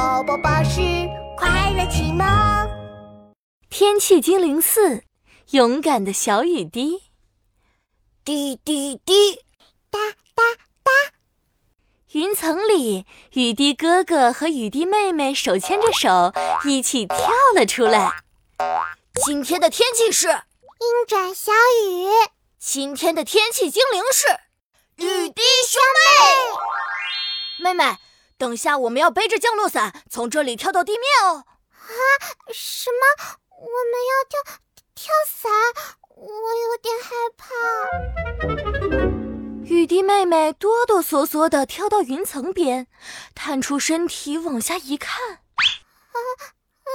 宝宝巴士快乐启蒙。天气精灵四，勇敢的小雨滴。滴滴滴，哒哒哒。云层里，雨滴哥哥和雨滴妹妹手牵着手，一起跳了出来。今天的天气是阴转小雨。今天的天气精灵是雨滴兄妹。妹妹，等下我们要背着降落伞从这里跳到地面哦。啊？什么？我们要跳跳伞？我有点害怕。雨滴妹妹哆哆嗦嗦地跳到云层边，探出身体往下一看。啊啊！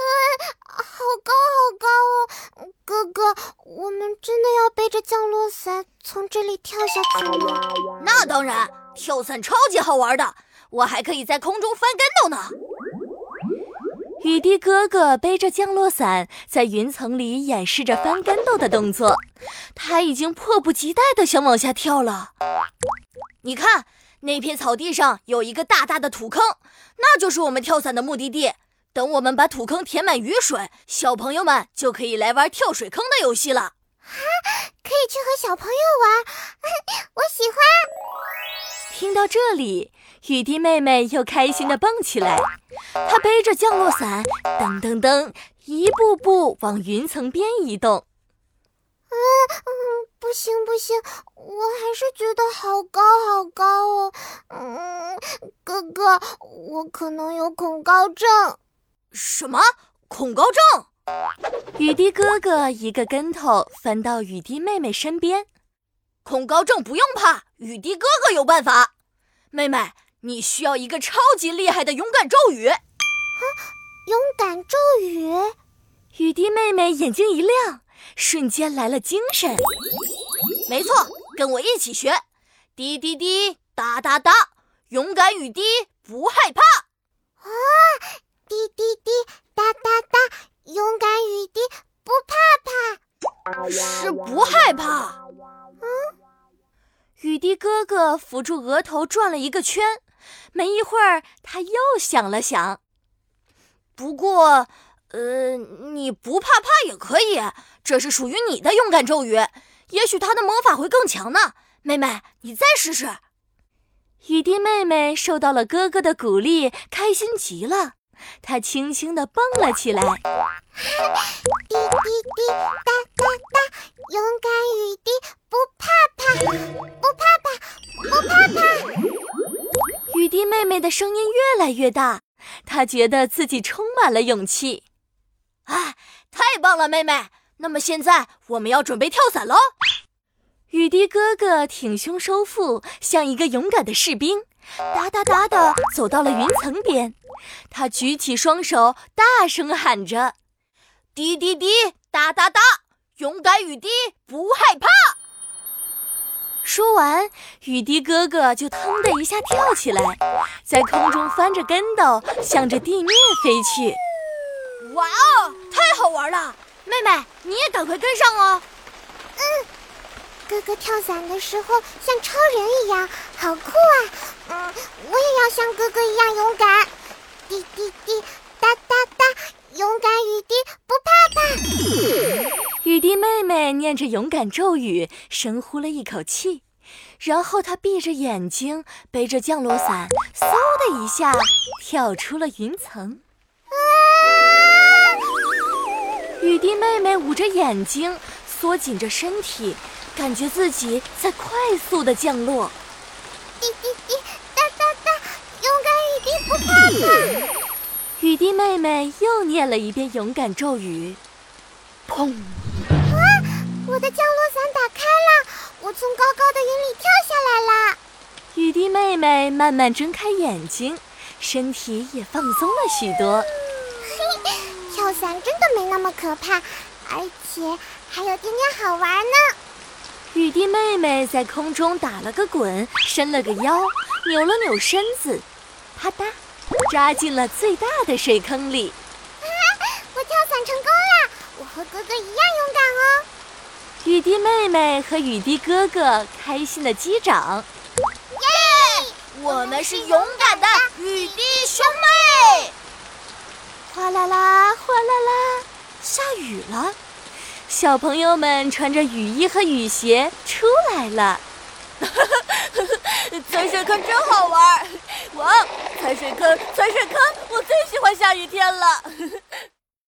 好高好高哦！哥哥，我们真的要背着降落伞从这里跳下去吗？那当然，跳伞超级好玩的，我还可以在空中翻跟斗呢。雨滴哥哥背着降落伞，在云层里演示着翻跟斗的动作。他已经迫不及待地想往下跳了。你看，那片草地上有一个大大的土坑，那就是我们跳伞的目的地。等我们把土坑填满雨水，小朋友们就可以来玩跳水坑的游戏了。啊，可以去和小朋友玩，我喜欢。听到这里，雨滴妹妹又开心地蹦起来。她背着降落伞，噔噔噔，一步步往云层边移动。嗯嗯，不行不行，我还是觉得好高好高哦。嗯，哥哥，我可能有恐高症。什么恐高症？雨滴哥哥一个跟头翻到雨滴妹妹身边。恐高症不用怕，雨滴哥哥有办法。妹妹，你需要一个超级厉害的勇敢咒语。啊，勇敢咒语！雨滴妹妹眼睛一亮，瞬间来了精神。没错，跟我一起学。滴滴滴，哒哒哒，勇敢雨滴不害怕。啊！滴滴滴，哒哒哒，勇敢雨滴不怕怕，是不害怕。嗯，雨滴哥哥扶住额头转了一个圈，没一会儿他又想了想。不过，呃，你不怕怕也可以，这是属于你的勇敢咒语，也许它的魔法会更强呢。妹妹，你再试试。雨滴妹妹受到了哥哥的鼓励，开心极了。她轻轻地蹦了起来，来越大，他觉得自己充满了勇气。哎，太棒了，妹妹！那么现在我们要准备跳伞喽。雨滴哥哥挺胸收腹，像一个勇敢的士兵，哒哒哒地走到了云层边。他举起双手，大声喊着：“滴滴滴，哒哒哒，勇敢雨滴不害怕。”说完，雨滴哥哥就腾的一下跳起来，在空中翻着跟斗，向着地面飞去。哇哦，太好玩了！妹妹，你也赶快跟上哦。嗯，哥哥跳伞的时候像超人一样，好酷啊！嗯，我也要像哥哥一样勇敢。滴滴滴，哒哒哒，勇敢雨滴不怕怕。雨滴妹妹念着勇敢咒语，深呼了一口气，然后他闭着眼睛，背着降落伞，嗖的一下跳出了云层。啊！雨滴妹妹捂着眼睛，缩紧着身体，感觉自己在快速的降落。滴滴滴。哒哒哒，勇敢雨滴不怕怕！雨滴妹妹又念了一遍勇敢咒语，砰！啊！我的降落伞我从高高的云里跳下来了。雨滴妹妹慢慢睁开眼睛，身体也放松了许多。嘿，跳伞真的没那么可怕，而且还有点点好玩呢。雨滴妹妹在空中打了个滚，伸了个腰，扭了扭身子。啪嗒，扎进了最大的水坑里。雨滴妹妹和雨滴哥哥开心的击掌。耶！我们是勇敢的雨滴兄妹。哗啦啦哗啦啦，下雨了。小朋友们穿着雨衣和雨鞋出来了。哈哈。踩水坑真好玩。哇！踩水坑踩水坑，我最喜欢下雨天了。呵呵。